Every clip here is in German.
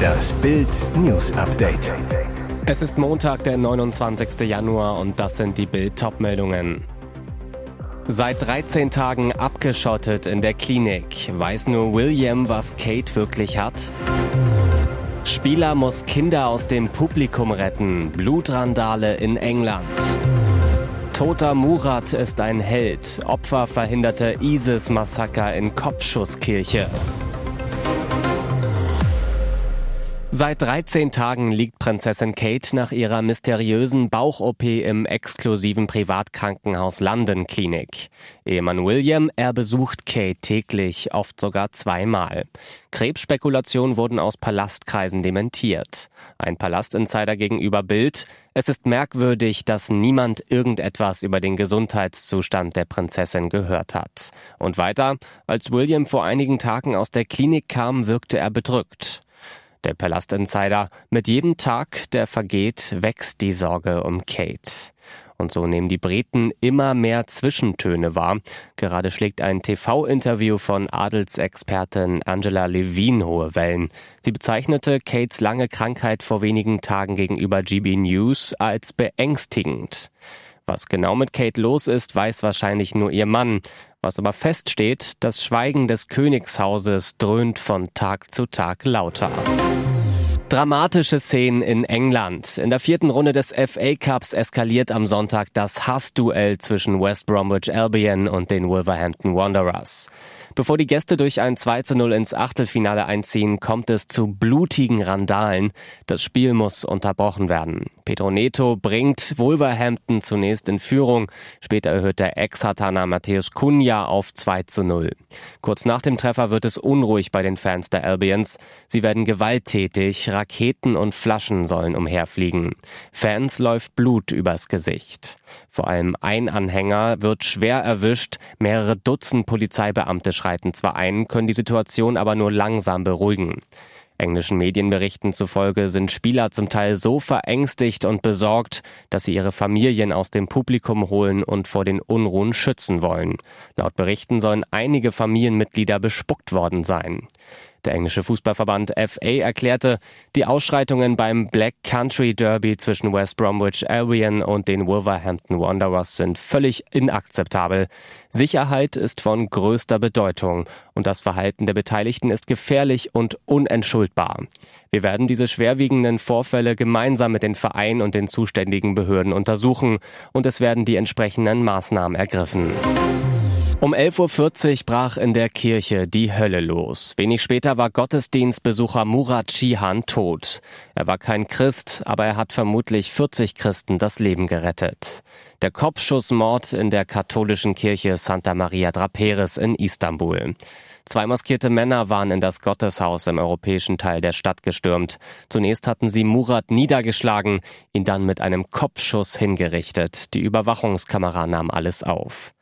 Das Bild News Update. Es ist Montag, der 29. Januar und das sind die Bild meldungen Seit 13 Tagen abgeschottet in der Klinik. Weiß nur William, was Kate wirklich hat? Spieler muss Kinder aus dem Publikum retten. Blutrandale in England. Toter Murat ist ein Held. Opfer verhinderte ISIS-Massaker in Kopfschusskirche. Seit 13 Tagen liegt Prinzessin Kate nach ihrer mysteriösen Bauch-OP im exklusiven Privatkrankenhaus London Klinik. Ehemann William, er besucht Kate täglich, oft sogar zweimal. Krebsspekulationen wurden aus Palastkreisen dementiert. Ein Palastinsider gegenüber Bild. Es ist merkwürdig, dass niemand irgendetwas über den Gesundheitszustand der Prinzessin gehört hat. Und weiter, als William vor einigen Tagen aus der Klinik kam, wirkte er bedrückt. Der Palastinsider, mit jedem Tag, der vergeht, wächst die Sorge um Kate. Und so nehmen die Briten immer mehr Zwischentöne wahr. Gerade schlägt ein TV-Interview von Adelsexpertin Angela Levine hohe Wellen. Sie bezeichnete Kates lange Krankheit vor wenigen Tagen gegenüber GB News als beängstigend. Was genau mit Kate los ist, weiß wahrscheinlich nur ihr Mann. Was aber feststeht, das Schweigen des Königshauses dröhnt von Tag zu Tag lauter. Dramatische Szenen in England. In der vierten Runde des FA Cups eskaliert am Sonntag das Hassduell zwischen West Bromwich Albion und den Wolverhampton Wanderers. Bevor die Gäste durch ein 2 zu 0 ins Achtelfinale einziehen, kommt es zu blutigen Randalen. Das Spiel muss unterbrochen werden. Pedro Neto bringt Wolverhampton zunächst in Führung. Später erhöht der Ex-Hatana Matthäus Cunha auf 2 zu 0. Kurz nach dem Treffer wird es unruhig bei den Fans der Albions. Sie werden gewalttätig, Raketen und Flaschen sollen umherfliegen. Fans läuft Blut übers Gesicht. Vor allem ein Anhänger wird schwer erwischt. Mehrere Dutzend Polizeibeamte schreiten zwar ein, können die Situation aber nur langsam beruhigen. Englischen Medienberichten zufolge sind Spieler zum Teil so verängstigt und besorgt, dass sie ihre Familien aus dem Publikum holen und vor den Unruhen schützen wollen. Laut Berichten sollen einige Familienmitglieder bespuckt worden sein. Der englische Fußballverband FA erklärte, die Ausschreitungen beim Black Country Derby zwischen West Bromwich Albion und den Wolverhampton Wanderers sind völlig inakzeptabel. Sicherheit ist von größter Bedeutung und das Verhalten der Beteiligten ist gefährlich und unentschuldbar. Wir werden diese schwerwiegenden Vorfälle gemeinsam mit den Vereinen und den zuständigen Behörden untersuchen und es werden die entsprechenden Maßnahmen ergriffen. Um 11.40 Uhr brach in der Kirche die Hölle los. Wenig später war Gottesdienstbesucher Murat Shihan tot. Er war kein Christ, aber er hat vermutlich 40 Christen das Leben gerettet. Der Kopfschussmord in der katholischen Kirche Santa Maria Draperis in Istanbul. Zwei maskierte Männer waren in das Gotteshaus im europäischen Teil der Stadt gestürmt. Zunächst hatten sie Murat niedergeschlagen, ihn dann mit einem Kopfschuss hingerichtet. Die Überwachungskamera nahm alles auf.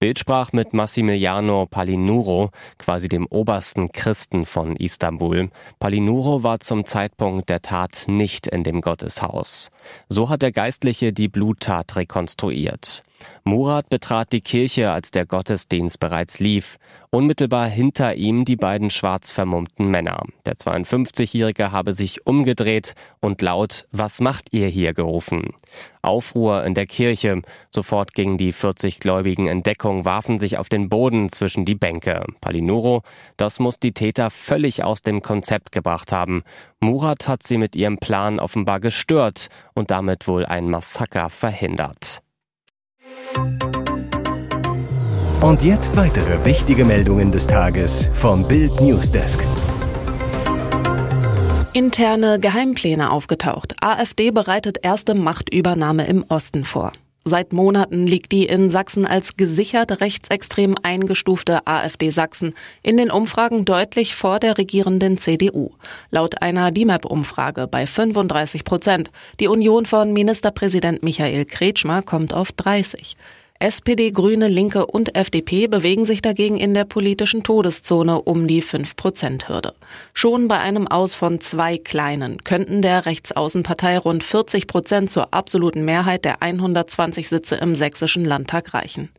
Bild sprach mit Massimiliano Palinuro, quasi dem obersten Christen von Istanbul. Palinuro war zum Zeitpunkt der Tat nicht in dem Gotteshaus. So hat der Geistliche die Bluttat rekonstruiert. Murat betrat die Kirche, als der Gottesdienst bereits lief. Unmittelbar hinter ihm die beiden schwarz vermummten Männer. Der 52-Jährige habe sich umgedreht und laut Was macht ihr hier gerufen. Aufruhr in der Kirche. Sofort gingen die 40 Gläubigen in Deckung, warfen sich auf den Boden zwischen die Bänke. Palinuro, das muss die Täter völlig aus dem Konzept gebracht haben. Murat hat sie mit ihrem Plan offenbar gestört und damit wohl ein Massaker verhindert. Und jetzt weitere wichtige Meldungen des Tages vom Bild Newsdesk. Interne Geheimpläne aufgetaucht. AfD bereitet erste Machtübernahme im Osten vor. Seit Monaten liegt die in Sachsen als gesichert rechtsextrem eingestufte AfD Sachsen in den Umfragen deutlich vor der regierenden CDU. Laut einer DIMAP-Umfrage bei 35 Prozent. Die Union von Ministerpräsident Michael Kretschmer kommt auf 30. SPD, Grüne, Linke und FDP bewegen sich dagegen in der politischen Todeszone um die 5-Prozent-Hürde. Schon bei einem Aus von zwei Kleinen könnten der Rechtsaußenpartei rund 40 Prozent zur absoluten Mehrheit der 120 Sitze im sächsischen Landtag reichen.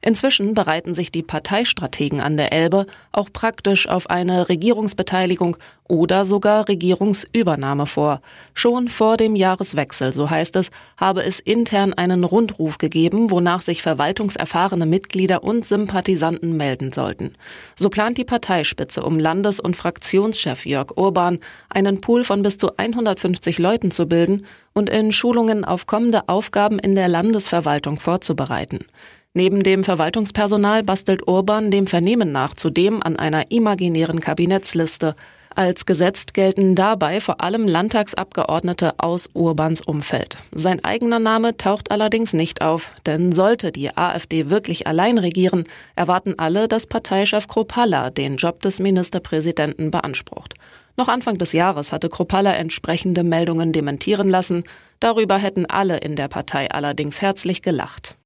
Inzwischen bereiten sich die Parteistrategen an der Elbe auch praktisch auf eine Regierungsbeteiligung oder sogar Regierungsübernahme vor. Schon vor dem Jahreswechsel, so heißt es, habe es intern einen Rundruf gegeben, wonach sich verwaltungserfahrene Mitglieder und Sympathisanten melden sollten. So plant die Parteispitze um Landes- und Fraktionschef Jörg Urban, einen Pool von bis zu 150 Leuten zu bilden und in Schulungen auf kommende Aufgaben in der Landesverwaltung vorzubereiten. Neben dem Verwaltungspersonal bastelt Urban dem Vernehmen nach zudem an einer imaginären Kabinettsliste. Als gesetzt gelten dabei vor allem Landtagsabgeordnete aus Urbans Umfeld. Sein eigener Name taucht allerdings nicht auf, denn sollte die AfD wirklich allein regieren, erwarten alle, dass Parteichef Kropalla den Job des Ministerpräsidenten beansprucht. Noch Anfang des Jahres hatte Kropalla entsprechende Meldungen dementieren lassen. Darüber hätten alle in der Partei allerdings herzlich gelacht.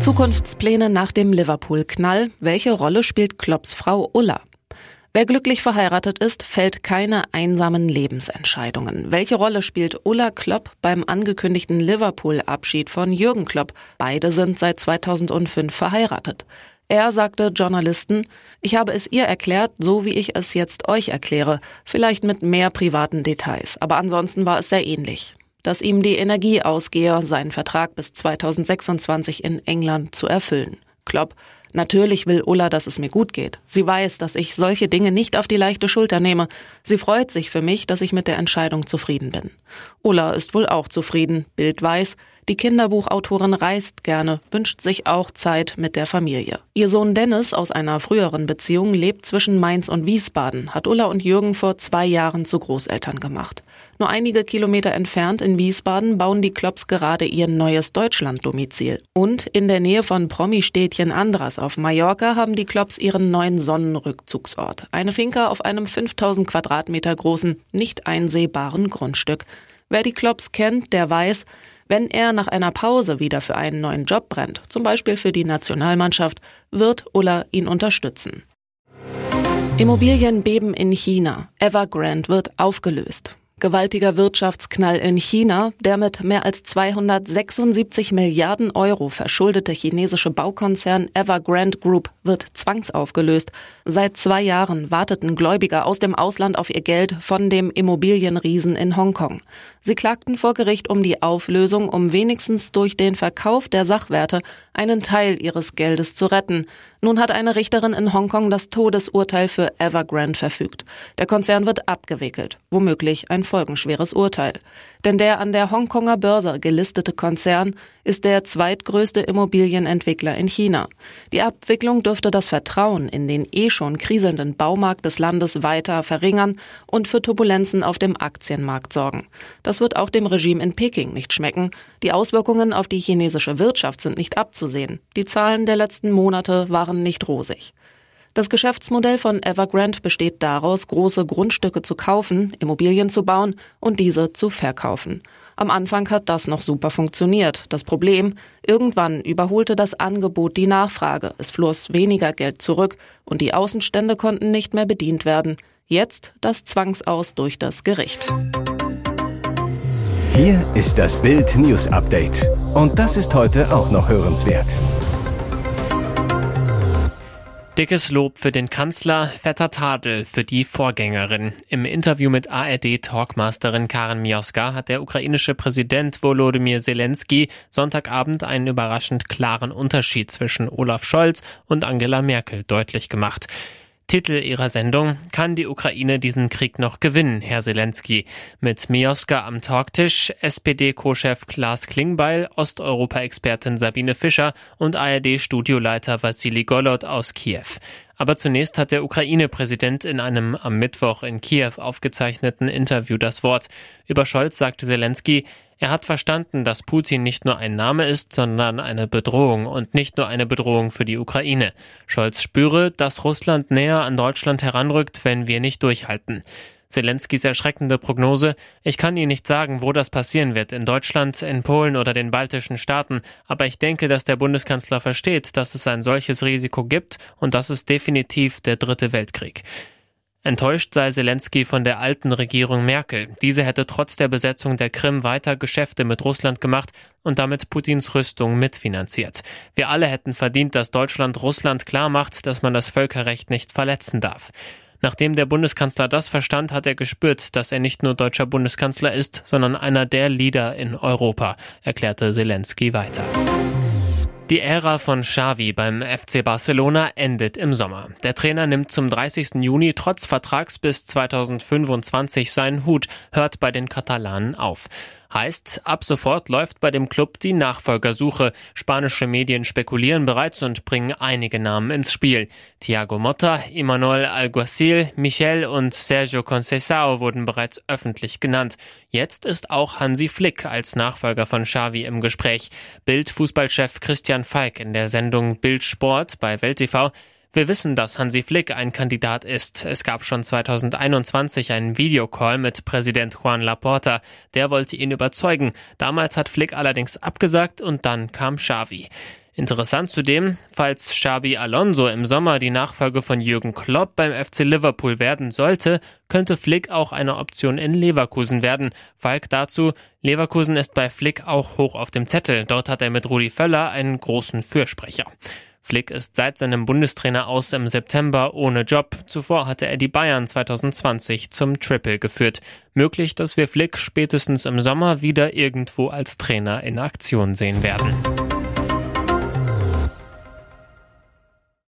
Zukunftspläne nach dem Liverpool-Knall. Welche Rolle spielt Klopps Frau Ulla? Wer glücklich verheiratet ist, fällt keine einsamen Lebensentscheidungen. Welche Rolle spielt Ulla Klopp beim angekündigten Liverpool-Abschied von Jürgen Klopp? Beide sind seit 2005 verheiratet. Er sagte Journalisten, ich habe es ihr erklärt, so wie ich es jetzt euch erkläre, vielleicht mit mehr privaten Details, aber ansonsten war es sehr ähnlich. Dass ihm die Energie ausgehe, seinen Vertrag bis 2026 in England zu erfüllen. Klopp, Natürlich will Ulla, dass es mir gut geht. Sie weiß, dass ich solche Dinge nicht auf die leichte Schulter nehme. Sie freut sich für mich, dass ich mit der Entscheidung zufrieden bin. Ulla ist wohl auch zufrieden. Bild weiß, die Kinderbuchautorin reist gerne, wünscht sich auch Zeit mit der Familie. Ihr Sohn Dennis aus einer früheren Beziehung lebt zwischen Mainz und Wiesbaden, hat Ulla und Jürgen vor zwei Jahren zu Großeltern gemacht. Nur einige Kilometer entfernt in Wiesbaden bauen die Klops gerade ihr neues Deutschland-Domizil. Und in der Nähe von Promi-Städtchen Andras auf Mallorca haben die Klops ihren neuen Sonnenrückzugsort. Eine Finca auf einem 5000 Quadratmeter großen, nicht einsehbaren Grundstück. Wer die Klops kennt, der weiß, wenn er nach einer Pause wieder für einen neuen Job brennt, zum Beispiel für die Nationalmannschaft, wird Ulla ihn unterstützen. Immobilienbeben in China. Evergrande wird aufgelöst. Gewaltiger Wirtschaftsknall in China. Der mit mehr als 276 Milliarden Euro verschuldete chinesische Baukonzern Evergrande Group wird zwangsaufgelöst. Seit zwei Jahren warteten Gläubiger aus dem Ausland auf ihr Geld von dem Immobilienriesen in Hongkong. Sie klagten vor Gericht um die Auflösung, um wenigstens durch den Verkauf der Sachwerte einen Teil ihres Geldes zu retten. Nun hat eine Richterin in Hongkong das Todesurteil für Evergrande verfügt. Der Konzern wird abgewickelt, womöglich ein folgenschweres Urteil. Denn der an der Hongkonger Börse gelistete Konzern ist der zweitgrößte Immobilienentwickler in China. Die Abwicklung dürfte das Vertrauen in den eh schon kriselnden Baumarkt des Landes weiter verringern und für Turbulenzen auf dem Aktienmarkt sorgen. Das wird auch dem Regime in Peking nicht schmecken. Die Auswirkungen auf die chinesische Wirtschaft sind nicht abzusehen. Die Zahlen der letzten Monate waren nicht rosig. Das Geschäftsmodell von Evergrande besteht daraus, große Grundstücke zu kaufen, Immobilien zu bauen und diese zu verkaufen. Am Anfang hat das noch super funktioniert. Das Problem, irgendwann überholte das Angebot die Nachfrage, es floss weniger Geld zurück und die Außenstände konnten nicht mehr bedient werden. Jetzt das Zwangsaus durch das Gericht. Hier ist das Bild News Update. Und das ist heute auch noch hörenswert. Dickes Lob für den Kanzler, fetter Tadel für die Vorgängerin. Im Interview mit ARD-Talkmasterin Karen Mioska hat der ukrainische Präsident Volodymyr Zelensky Sonntagabend einen überraschend klaren Unterschied zwischen Olaf Scholz und Angela Merkel deutlich gemacht. Titel ihrer Sendung Kann die Ukraine diesen Krieg noch gewinnen, Herr Zelensky? Mit Mioska am Talktisch, SPD-Co-Chef Klaas Klingbeil, Osteuropa-Expertin Sabine Fischer und ARD-Studioleiter Vassili Golod aus Kiew. Aber zunächst hat der Ukraine-Präsident in einem am Mittwoch in Kiew aufgezeichneten Interview das Wort. Über Scholz sagte Zelensky, er hat verstanden, dass Putin nicht nur ein Name ist, sondern eine Bedrohung und nicht nur eine Bedrohung für die Ukraine. Scholz spüre, dass Russland näher an Deutschland heranrückt, wenn wir nicht durchhalten. Zelenskys erschreckende Prognose, ich kann Ihnen nicht sagen, wo das passieren wird, in Deutschland, in Polen oder den baltischen Staaten, aber ich denke, dass der Bundeskanzler versteht, dass es ein solches Risiko gibt und das ist definitiv der dritte Weltkrieg. Enttäuscht sei Zelensky von der alten Regierung Merkel. Diese hätte trotz der Besetzung der Krim weiter Geschäfte mit Russland gemacht und damit Putins Rüstung mitfinanziert. Wir alle hätten verdient, dass Deutschland Russland klarmacht, dass man das Völkerrecht nicht verletzen darf. Nachdem der Bundeskanzler das verstand, hat er gespürt, dass er nicht nur deutscher Bundeskanzler ist, sondern einer der Leader in Europa, erklärte Zelensky weiter. Die Ära von Xavi beim FC Barcelona endet im Sommer. Der Trainer nimmt zum 30. Juni trotz Vertrags bis 2025 seinen Hut, hört bei den Katalanen auf. Heißt, ab sofort läuft bei dem Club die Nachfolgersuche. Spanische Medien spekulieren bereits und bringen einige Namen ins Spiel. Thiago Motta, Imanol Alguacil, Michel und Sergio Conceição wurden bereits öffentlich genannt. Jetzt ist auch Hansi Flick als Nachfolger von Xavi im Gespräch. Bild-Fußballchef Christian Falk in der Sendung Bild Sport bei Welt TV wir wissen, dass Hansi Flick ein Kandidat ist. Es gab schon 2021 einen Videocall mit Präsident Juan Laporta. Der wollte ihn überzeugen. Damals hat Flick allerdings abgesagt und dann kam Xavi. Interessant zudem, falls Xabi Alonso im Sommer die Nachfolge von Jürgen Klopp beim FC Liverpool werden sollte, könnte Flick auch eine Option in Leverkusen werden. Falk dazu, Leverkusen ist bei Flick auch hoch auf dem Zettel. Dort hat er mit Rudi Völler einen großen Fürsprecher. Flick ist seit seinem Bundestrainer aus im September ohne Job. Zuvor hatte er die Bayern 2020 zum Triple geführt. Möglich, dass wir Flick spätestens im Sommer wieder irgendwo als Trainer in Aktion sehen werden.